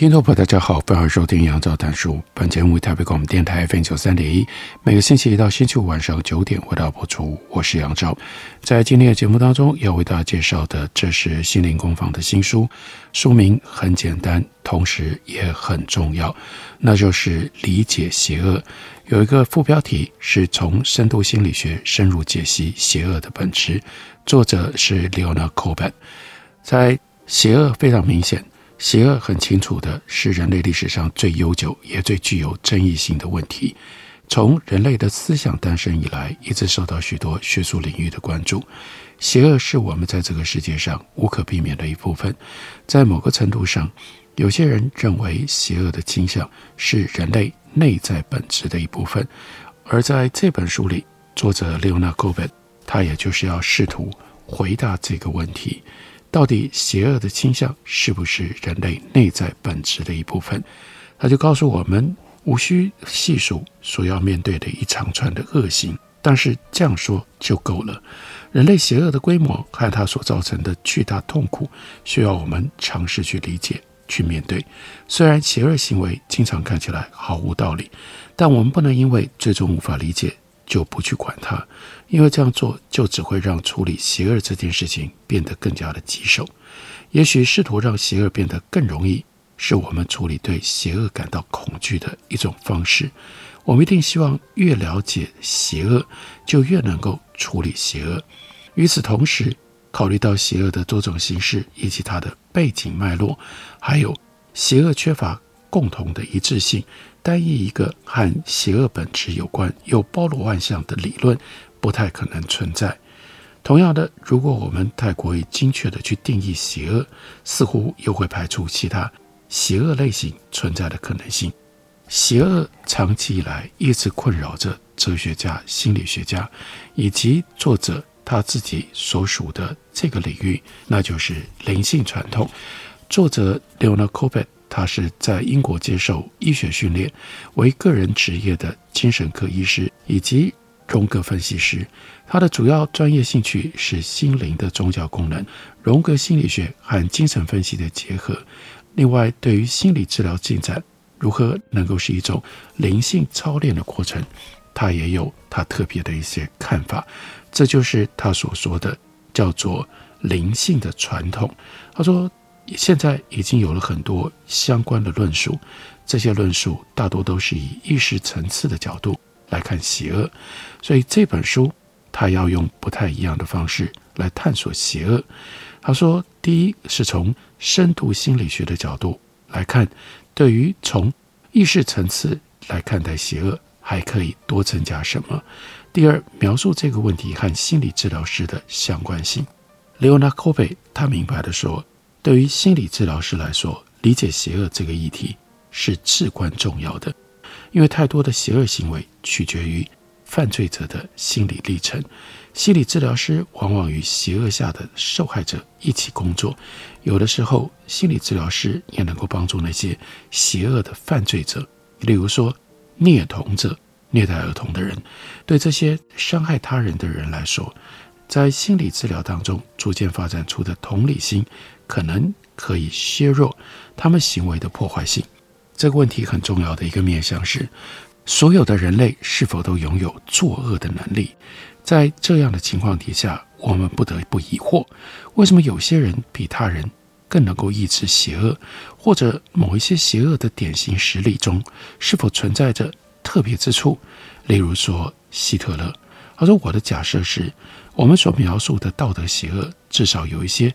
听众朋友，大家好，欢迎收听杨照谈书。本节目为台北广播电台 FM 九三点一，每个星期一到星期五晚上九点为大家播出。我是杨照，在今天的节目当中要为大家介绍的，这是心灵工坊的新书，书名很简单，同时也很重要，那就是《理解邪恶》。有一个副标题是从深度心理学深入解析邪恶的本质，作者是 Leonard Coben。在邪恶非常明显。邪恶很清楚的是人类历史上最悠久也最具有争议性的问题。从人类的思想诞生以来，一直受到许多学术领域的关注。邪恶是我们在这个世界上无可避免的一部分。在某个程度上，有些人认为邪恶的倾向是人类内在本质的一部分。而在这本书里，作者 Leonard Coben 他也就是要试图回答这个问题。到底邪恶的倾向是不是人类内在本质的一部分？他就告诉我们，无需细数所要面对的一长串的恶行，但是这样说就够了。人类邪恶的规模和它所造成的巨大痛苦，需要我们尝试去理解、去面对。虽然邪恶行为经常看起来毫无道理，但我们不能因为最终无法理解，就不去管它，因为这样做就只会让处理邪恶这件事情变得更加的棘手。也许试图让邪恶变得更容易，是我们处理对邪恶感到恐惧的一种方式。我们一定希望越了解邪恶，就越能够处理邪恶。与此同时，考虑到邪恶的多种形式以及它的背景脉络，还有邪恶缺乏共同的一致性。单一一个和邪恶本质有关又包罗万象的理论，不太可能存在。同样的，如果我们太过于精确地去定义邪恶，似乎又会排除其他邪恶类型存在的可能性。邪恶长期以来一直困扰着哲学家、心理学家以及作者他自己所属的这个领域，那就是灵性传统。作者 Leonard Coben。他是在英国接受医学训练，为个人职业的精神科医师以及荣格分析师。他的主要专业兴趣是心灵的宗教功能、荣格心理学和精神分析的结合。另外，对于心理治疗进展如何能够是一种灵性操练的过程，他也有他特别的一些看法。这就是他所说的叫做灵性的传统。他说。现在已经有了很多相关的论述，这些论述大多都是以意识层次的角度来看邪恶，所以这本书他要用不太一样的方式来探索邪恶。他说，第一是从深度心理学的角度来看，对于从意识层次来看待邪恶，还可以多增加什么？第二，描述这个问题和心理治疗师的相关性。Leonard Coben 他明白地说。对于心理治疗师来说，理解邪恶这个议题是至关重要的，因为太多的邪恶行为取决于犯罪者的心理历程。心理治疗师往往与邪恶下的受害者一起工作，有的时候，心理治疗师也能够帮助那些邪恶的犯罪者，例如说虐童者、虐待儿童的人。对这些伤害他人的人来说，在心理治疗当中逐渐发展出的同理心。可能可以削弱他们行为的破坏性。这个问题很重要的一个面向是：所有的人类是否都拥有作恶的能力？在这样的情况底下，我们不得不疑惑：为什么有些人比他人更能够抑制邪恶？或者某一些邪恶的典型实例中，是否存在着特别之处？例如说希特勒。他说：“我的假设是，我们所描述的道德邪恶，至少有一些。”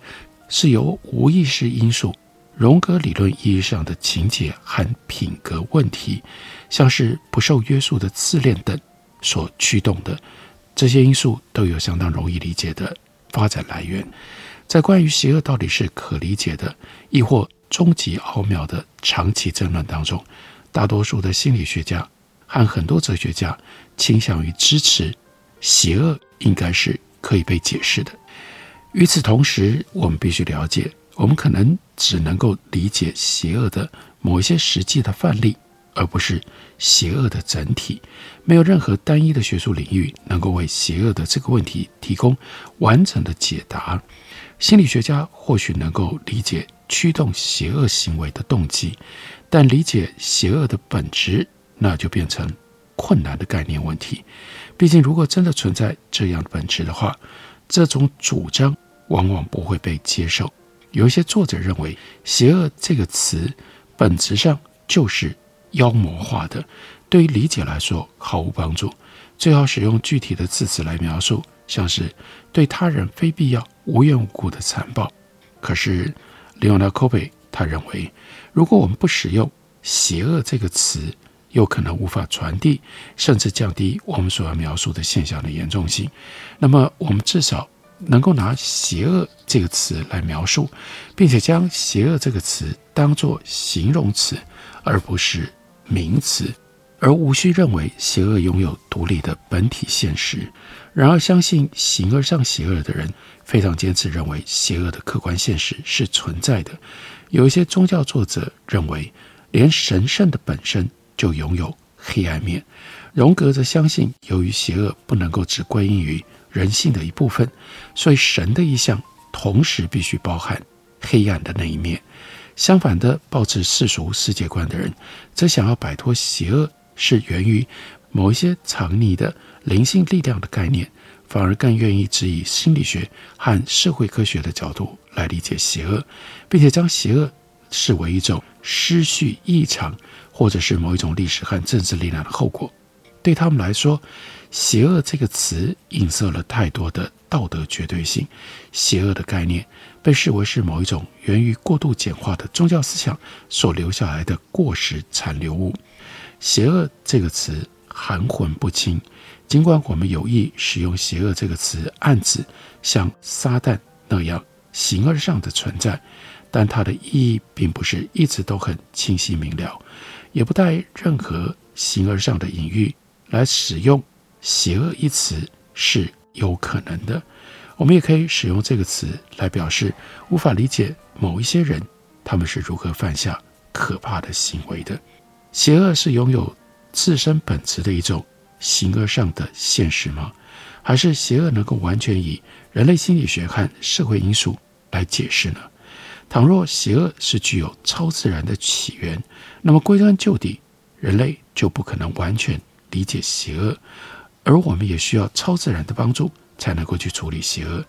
是由无意识因素、荣格理论意义上的情节和品格问题，像是不受约束的自恋等所驱动的。这些因素都有相当容易理解的发展来源。在关于邪恶到底是可理解的，亦或终极奥妙的长期争论当中，大多数的心理学家和很多哲学家倾向于支持邪恶应该是可以被解释的。与此同时，我们必须了解，我们可能只能够理解邪恶的某一些实际的范例，而不是邪恶的整体。没有任何单一的学术领域能够为邪恶的这个问题提供完整的解答。心理学家或许能够理解驱动邪恶行为的动机，但理解邪恶的本质，那就变成困难的概念问题。毕竟，如果真的存在这样的本质的话，这种主张。往往不会被接受。有一些作者认为，“邪恶”这个词本质上就是妖魔化的，对于理解来说毫无帮助。最好使用具体的字词来描述，像是对他人非必要、无缘无故的残暴。可是，Leonard Cope 他认为，如果我们不使用“邪恶”这个词，有可能无法传递，甚至降低我们所要描述的现象的严重性。那么，我们至少。能够拿“邪恶”这个词来描述，并且将“邪恶”这个词当作形容词，而不是名词，而无需认为邪恶拥有独立的本体现实。然而，相信形而上邪恶的人非常坚持认为邪恶的客观现实是存在的。有一些宗教作者认为，连神圣的本身就拥有黑暗面。荣格则相信，由于邪恶不能够只归因于人性的一部分，所以神的意象同时必须包含黑暗的那一面。相反的，抱持世俗世界观的人，则想要摆脱邪恶是源于某一些藏匿的灵性力量的概念，反而更愿意只以心理学和社会科学的角度来理解邪恶，并且将邪恶视为一种失序异常，或者是某一种历史和政治力量的后果。对他们来说，邪恶这个词映射了太多的道德绝对性，邪恶的概念被视为是某一种源于过度简化的宗教思想所留下来的过时残留物。邪恶这个词含混不清，尽管我们有意使用邪恶这个词暗指像撒旦那样形而上的存在，但它的意义并不是一直都很清晰明了，也不带任何形而上的隐喻来使用。邪恶一词是有可能的，我们也可以使用这个词来表示无法理解某一些人，他们是如何犯下可怕的行为的。邪恶是拥有自身本质的一种形而上的现实吗？还是邪恶能够完全以人类心理学和社会因素来解释呢？倘若邪恶是具有超自然的起源，那么归根究底，人类就不可能完全理解邪恶。而我们也需要超自然的帮助，才能够去处理邪恶。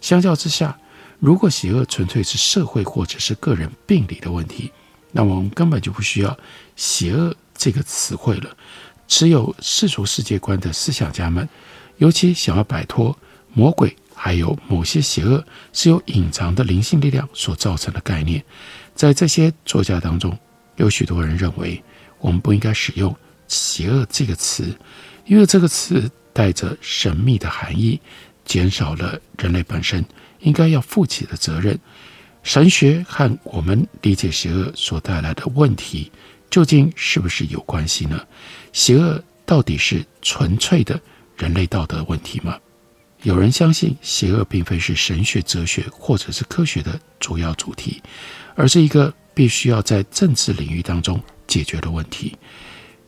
相较之下，如果邪恶纯粹是社会或者是个人病理的问题，那我们根本就不需要“邪恶”这个词汇了。持有世俗世界观的思想家们，尤其想要摆脱魔鬼还有某些邪恶是由隐藏的灵性力量所造成的概念，在这些作家当中，有许多人认为我们不应该使用“邪恶”这个词。因为这个词带着神秘的含义，减少了人类本身应该要负起的责任。神学和我们理解邪恶所带来的问题，究竟是不是有关系呢？邪恶到底是纯粹的人类道德问题吗？有人相信，邪恶并非是神学、哲学或者是科学的主要主题，而是一个必须要在政治领域当中解决的问题。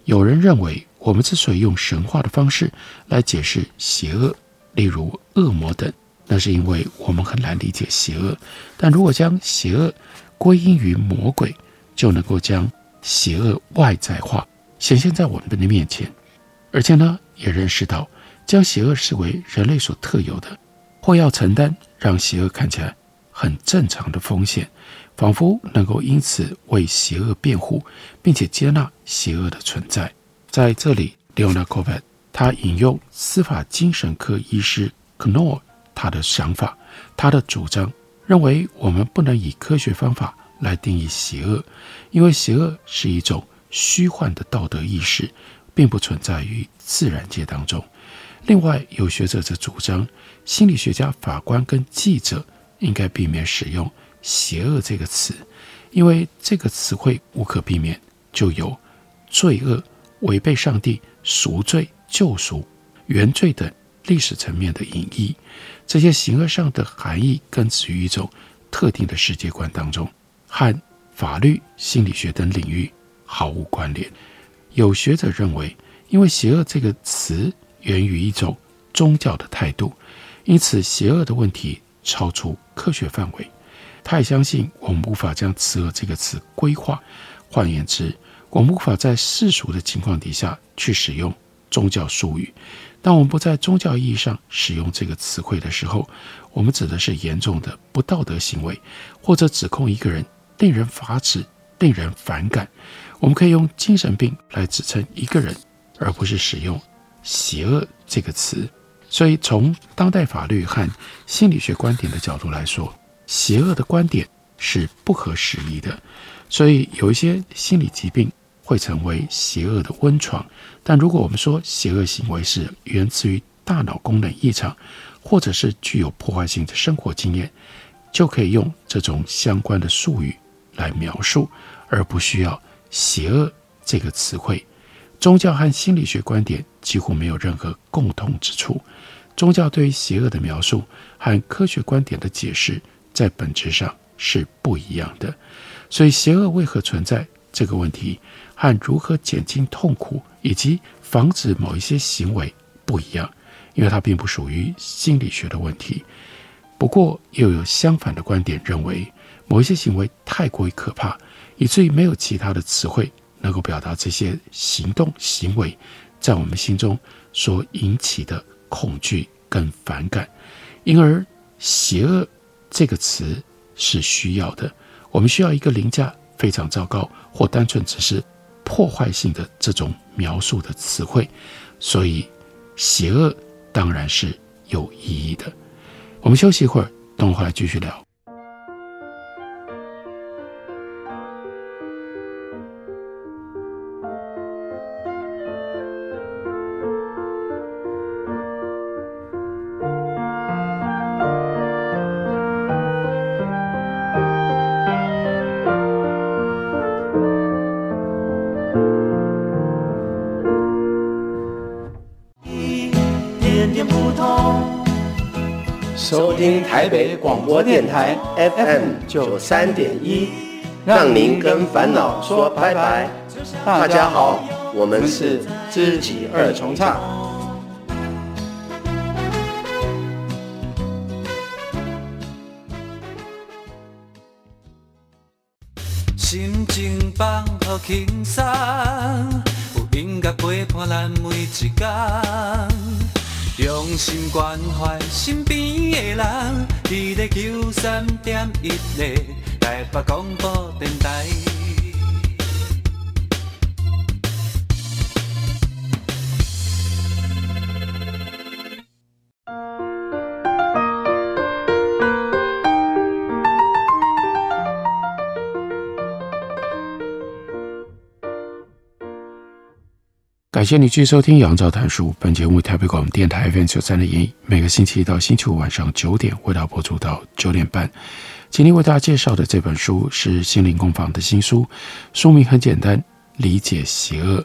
有人认为，我们之所以用神话的方式来解释邪恶，例如恶魔等，那是因为我们很难理解邪恶。但如果将邪恶归因于魔鬼，就能够将邪恶外在化，显现在我们的面前。而且呢，也认识到将邪恶视为人类所特有的，或要承担让邪恶看起来很正常的风险，仿佛能够因此为邪恶辩护，并且接纳邪恶的存在。在这里，Leonard Cope 他引用司法精神科医师 Knorr 他的想法，他的主张认为，我们不能以科学方法来定义邪恶，因为邪恶是一种虚幻的道德意识，并不存在于自然界当中。另外，有学者则主张，心理学家、法官跟记者应该避免使用“邪恶”这个词，因为这个词汇无可避免就有罪恶、违背上帝、赎罪、救赎、原罪等历史层面的隐义。这些形而上的含义根植于一种特定的世界观当中，和法律、心理学等领域毫无关联。有学者认为，因为“邪恶”这个词源于一种宗教的态度，因此邪恶的问题超出科学范围。他也相信我们无法将“邪恶”这个词规划。换言之，我们无法在世俗的情况底下去使用宗教术语。当我们不在宗教意义上使用这个词汇的时候，我们指的是严重的不道德行为，或者指控一个人令人发指、令人反感。我们可以用精神病来指称一个人，而不是使用“邪恶”这个词。所以，从当代法律和心理学观点的角度来说，“邪恶”的观点是不合时宜的。所以，有一些心理疾病会成为邪恶的温床。但如果我们说邪恶行为是源自于大脑功能异常，或者是具有破坏性的生活经验，就可以用这种相关的术语来描述，而不需要“邪恶”这个词汇。宗教和心理学观点几乎没有任何共同之处。宗教对于邪恶的描述和科学观点的解释在本质上是不一样的。所以，邪恶为何存在这个问题，和如何减轻痛苦以及防止某一些行为不一样，因为它并不属于心理学的问题。不过，又有相反的观点认为，某一些行为太过于可怕，以至于没有其他的词汇能够表达这些行动行为在我们心中所引起的恐惧跟反感。因而，邪恶这个词是需要的。我们需要一个凌驾非常糟糕，或单纯只是破坏性的这种描述的词汇，所以邪恶当然是有意义的。我们休息一会儿，等会儿继续聊。台北广播电台 FM 九三点一，让您跟烦恼说拜拜。大家好，我们是知己二重唱。心情放好轻松，有音乐陪伴咱每一天。用心关怀身边的人，伫咧九三点一咧台北广播电台。感谢你继续收听《杨照谈书》。本节目台北广播电台 FM 九三点一，每个星期一到星期五晚上九点，为大家播出到九点半。今天为大家介绍的这本书是心灵工坊的新书，书名很简单：理解邪恶。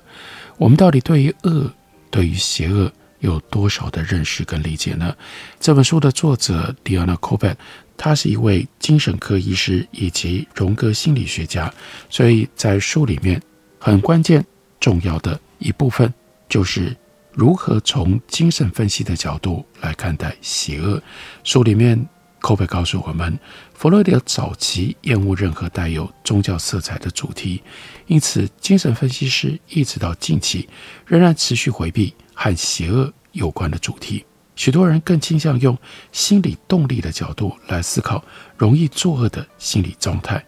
我们到底对于恶、对于邪恶有多少的认识跟理解呢？这本书的作者 Diana Corbett，他是一位精神科医师以及荣格心理学家，所以在书里面很关键、重要的。一部分就是如何从精神分析的角度来看待邪恶。书里面寇贝告诉我们，弗洛伊德早期厌恶任何带有宗教色彩的主题，因此精神分析师一直到近期仍然持续回避和邪恶有关的主题。许多人更倾向用心理动力的角度来思考容易作恶的心理状态，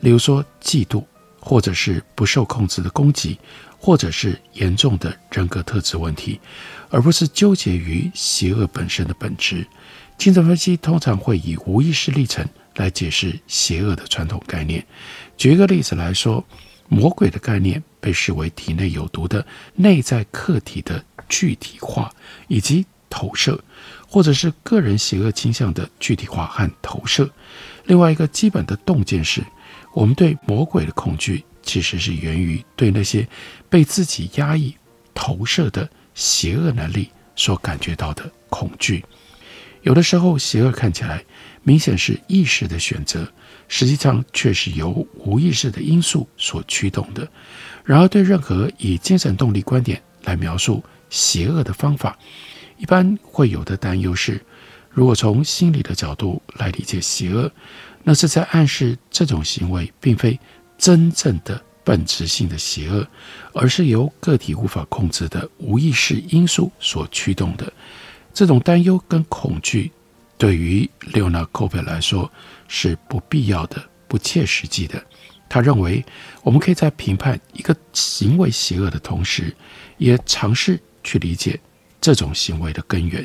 例如说嫉妒，或者是不受控制的攻击。或者是严重的人格特质问题，而不是纠结于邪恶本身的本质。精神分析通常会以无意识历程来解释邪恶的传统概念。举一个例子来说，魔鬼的概念被视为体内有毒的内在客体的具体化，以及投射，或者是个人邪恶倾向的具体化和投射。另外一个基本的洞见是，我们对魔鬼的恐惧，其实是源于对那些被自己压抑投射的邪恶能力所感觉到的恐惧。有的时候，邪恶看起来明显是意识的选择，实际上却是由无意识的因素所驱动的。然而，对任何以精神动力观点来描述邪恶的方法，一般会有的担忧是：如果从心理的角度来理解邪恶，那是在暗示这种行为并非真正的本质性的邪恶，而是由个体无法控制的无意识因素所驱动的。这种担忧跟恐惧，对于列欧纳·科佩来说是不必要的、不切实际的。他认为，我们可以在评判一个行为邪恶的同时，也尝试去理解这种行为的根源，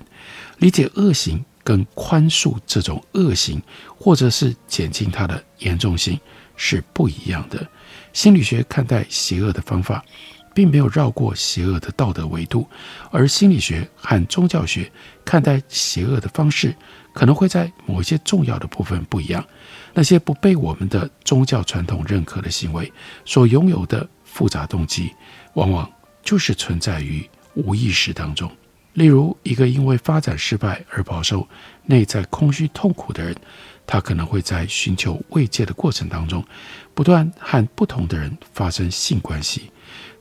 理解恶行跟宽恕这种恶行，或者是减轻它的严重性是不一样的。心理学看待邪恶的方法，并没有绕过邪恶的道德维度，而心理学和宗教学看待邪恶的方式，可能会在某些重要的部分不一样。那些不被我们的宗教传统认可的行为，所拥有的复杂动机，往往就是存在于无意识当中。例如，一个因为发展失败而饱受内在空虚痛苦的人，他可能会在寻求慰藉的过程当中，不断和不同的人发生性关系。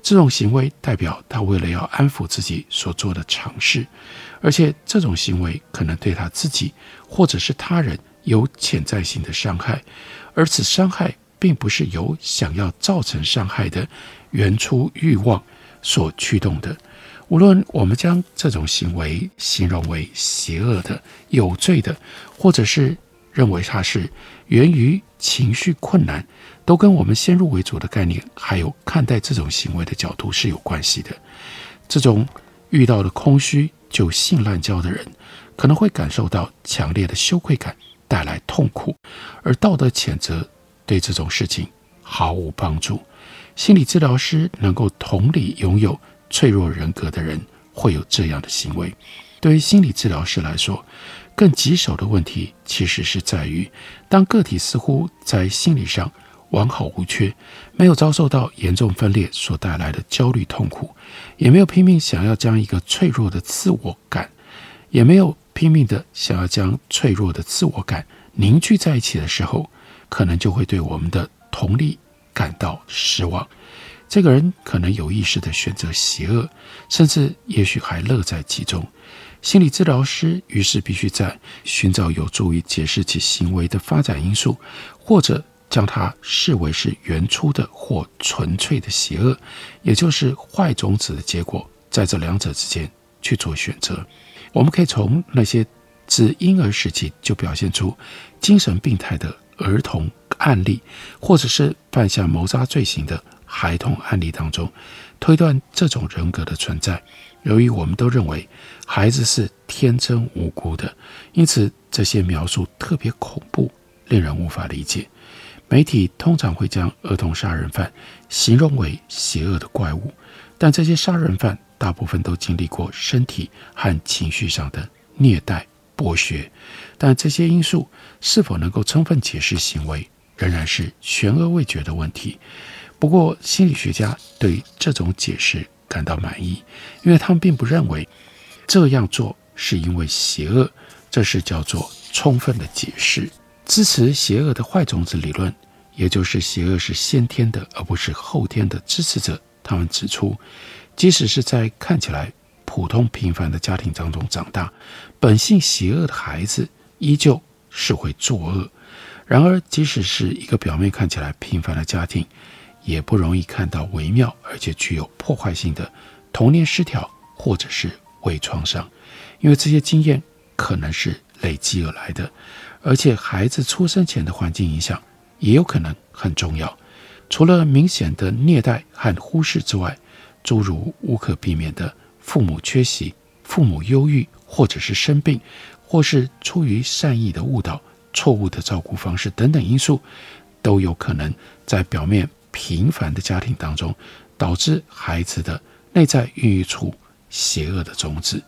这种行为代表他为了要安抚自己所做的尝试，而且这种行为可能对他自己或者是他人有潜在性的伤害，而此伤害并不是由想要造成伤害的原初欲望所驱动的。无论我们将这种行为形容为邪恶的、有罪的，或者是认为它是源于情绪困难。都跟我们先入为主的概念，还有看待这种行为的角度是有关系的。这种遇到了空虚就性滥交的人，可能会感受到强烈的羞愧感，带来痛苦，而道德谴责对这种事情毫无帮助。心理治疗师能够同理拥有脆弱人格的人会有这样的行为。对于心理治疗师来说，更棘手的问题其实是在于，当个体似乎在心理上。完好无缺，没有遭受到严重分裂所带来的焦虑痛苦，也没有拼命想要将一个脆弱的自我感，也没有拼命的想要将脆弱的自我感凝聚在一起的时候，可能就会对我们的同理感到失望。这个人可能有意识的选择邪恶，甚至也许还乐在其中。心理治疗师于是必须在寻找有助于解释其行为的发展因素，或者。将它视为是原初的或纯粹的邪恶，也就是坏种子的结果，在这两者之间去做选择。我们可以从那些自婴儿时期就表现出精神病态的儿童案例，或者是犯下谋杀罪行的孩童案例当中，推断这种人格的存在。由于我们都认为孩子是天真无辜的，因此这些描述特别恐怖，令人无法理解。媒体通常会将儿童杀人犯形容为邪恶的怪物，但这些杀人犯大部分都经历过身体和情绪上的虐待、剥削。但这些因素是否能够充分解释行为，仍然是悬而未决的问题。不过，心理学家对这种解释感到满意，因为他们并不认为这样做是因为邪恶，这是叫做充分的解释。支持邪恶的坏种子理论，也就是邪恶是先天的而不是后天的支持者，他们指出，即使是在看起来普通平凡的家庭当中长大，本性邪恶的孩子依旧是会作恶。然而，即使是一个表面看起来平凡的家庭，也不容易看到微妙而且具有破坏性的童年失调或者是微创伤，因为这些经验可能是累积而来的。而且，孩子出生前的环境影响也有可能很重要。除了明显的虐待和忽视之外，诸如无可避免的父母缺席、父母忧郁，或者是生病，或是出于善意的误导、错误的照顾方式等等因素，都有可能在表面平凡的家庭当中，导致孩子的内在孕育出邪恶的种子，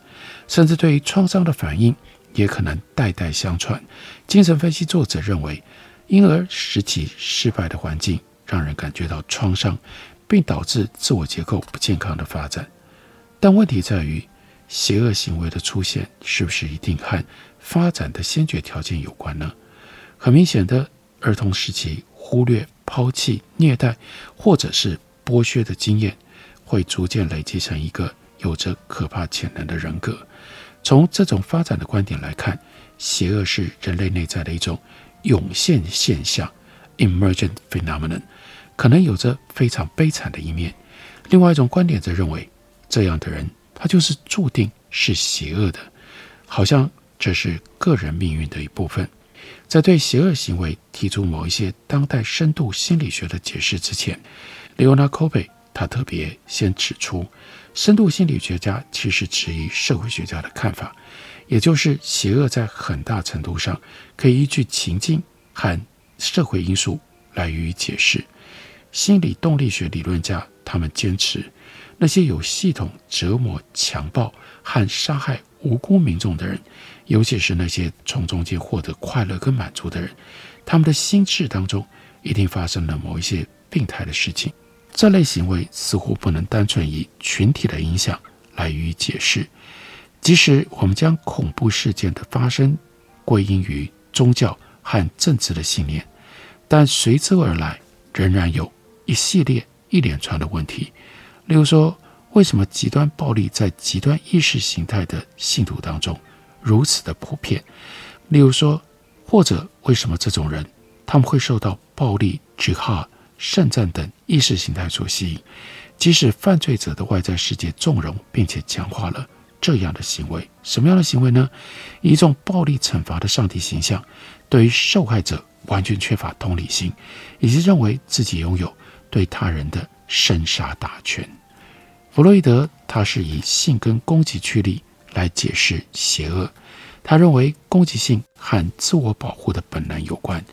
甚至对于创伤的反应也可能代代相传。精神分析作者认为，婴儿时期失败的环境让人感觉到创伤，并导致自我结构不健康的发展。但问题在于，邪恶行为的出现是不是一定和发展的先决条件有关呢？很明显的，儿童时期忽略、抛弃、虐待或者是剥削的经验，会逐渐累积成一个有着可怕潜能的人格。从这种发展的观点来看，邪恶是人类内在的一种涌现现象 （emergent phenomenon），可能有着非常悲惨的一面。另外一种观点则认为，这样的人他就是注定是邪恶的，好像这是个人命运的一部分。在对邪恶行为提出某一些当代深度心理学的解释之前，Leonard Cope 他特别先指出，深度心理学家其实质疑社会学家的看法，也就是邪恶在很大程度上可以依据情境和社会因素来予以解释。心理动力学理论家他们坚持，那些有系统折磨、强暴和杀害无辜民众的人。尤其是那些从中间获得快乐跟满足的人，他们的心智当中一定发生了某一些病态的事情。这类行为似乎不能单纯以群体的影响来予以解释。即使我们将恐怖事件的发生归因于宗教和政治的信念，但随之而来仍然有一系列一连串的问题。例如说，为什么极端暴力在极端意识形态的信徒当中如此的普遍，例如说，或者为什么这种人他们会受到暴力、jihad、圣战等意识形态所吸引？即使犯罪者的外在世界纵容并且强化了这样的行为，什么样的行为呢？一种暴力惩罚的上帝形象，对于受害者完全缺乏同理心，以及认为自己拥有对他人的生杀大权。弗洛伊德他是以性跟攻击驱力。来解释邪恶，他认为攻击性和自我保护的本能有关。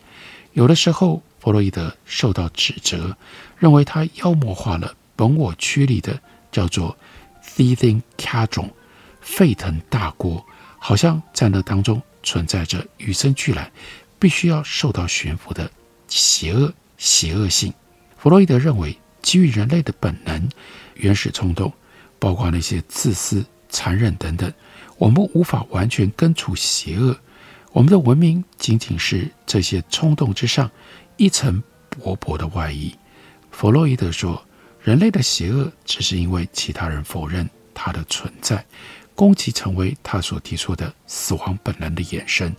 有的时候，弗洛伊德受到指责，认为他妖魔化了本我驱力的叫做 seething cauldron 沸腾大锅，好像在那当中存在着与生俱来、必须要受到驯服的邪恶邪恶性。弗洛伊德认为，基于人类的本能、原始冲动，包括那些自私。残忍等等，我们无法完全根除邪恶。我们的文明仅仅是这些冲动之上一层薄薄的外衣。弗洛伊德说，人类的邪恶只是因为其他人否认它的存在，攻击成为他所提出的死亡本能的衍生。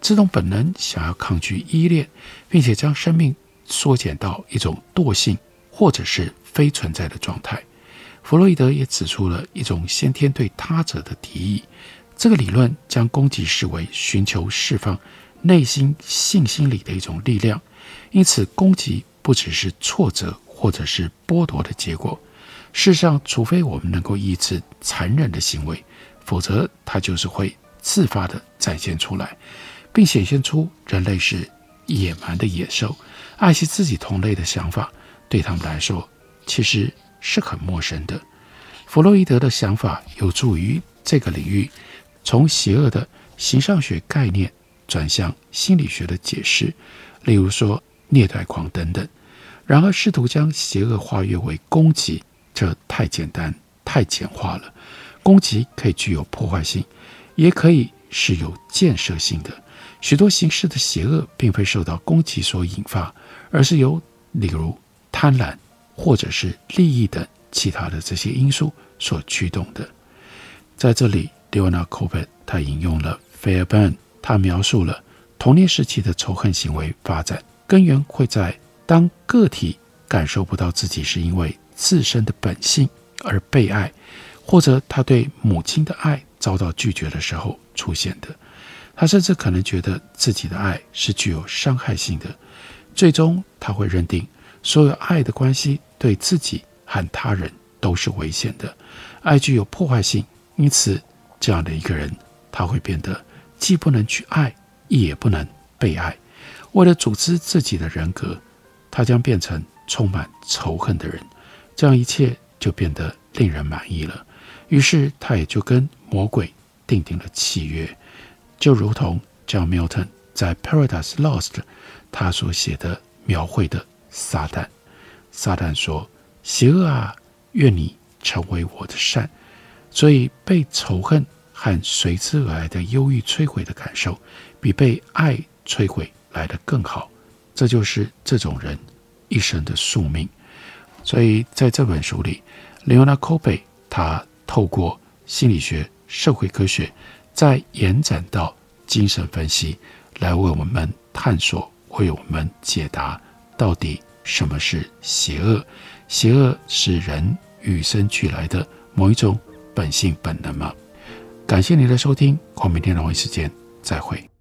这种本能想要抗拒依恋，并且将生命缩减到一种惰性或者是非存在的状态。弗洛伊德也指出了一种先天对他者的敌意，这个理论将攻击视为寻求释放内心性心理的一种力量，因此攻击不只是挫折或者是剥夺的结果。事实上，除非我们能够抑制残忍的行为，否则它就是会自发地展现出来，并显现出人类是野蛮的野兽，爱惜自己同类的想法，对他们来说，其实。是很陌生的。弗洛伊德的想法有助于这个领域从邪恶的形上学概念转向心理学的解释，例如说虐待狂等等。然而，试图将邪恶化约为攻击，这太简单、太简化了。攻击可以具有破坏性，也可以是有建设性的。许多形式的邪恶并非受到攻击所引发，而是由例如贪婪。或者是利益等其他的这些因素所驱动的。在这里，Leonard Cope 他引用了 Fairbairn，他描述了童年时期的仇恨行为发展根源会在当个体感受不到自己是因为自身的本性而被爱，或者他对母亲的爱遭到拒绝的时候出现的。他甚至可能觉得自己的爱是具有伤害性的，最终他会认定。所有爱的关系对自己和他人都是危险的，爱具有破坏性，因此这样的一个人，他会变得既不能去爱，也不能被爱。为了组织自己的人格，他将变成充满仇恨的人。这样一切就变得令人满意了。于是他也就跟魔鬼订定了契约，就如同 John Milton 在《Paradise Lost》他所写的描绘的撒旦。撒旦说：“邪恶啊，愿你成为我的善。”所以被仇恨和随之而来的忧郁摧毁的感受，比被爱摧毁来得更好。这就是这种人一生的宿命。所以在这本书里，Leonard Cope 他透过心理学、社会科学，再延展到精神分析，来为我们探索，为我们解答到底什么是邪恶？邪恶是人与生俱来的某一种本性本能吗？感谢您的收听，我们明天同一时间再会。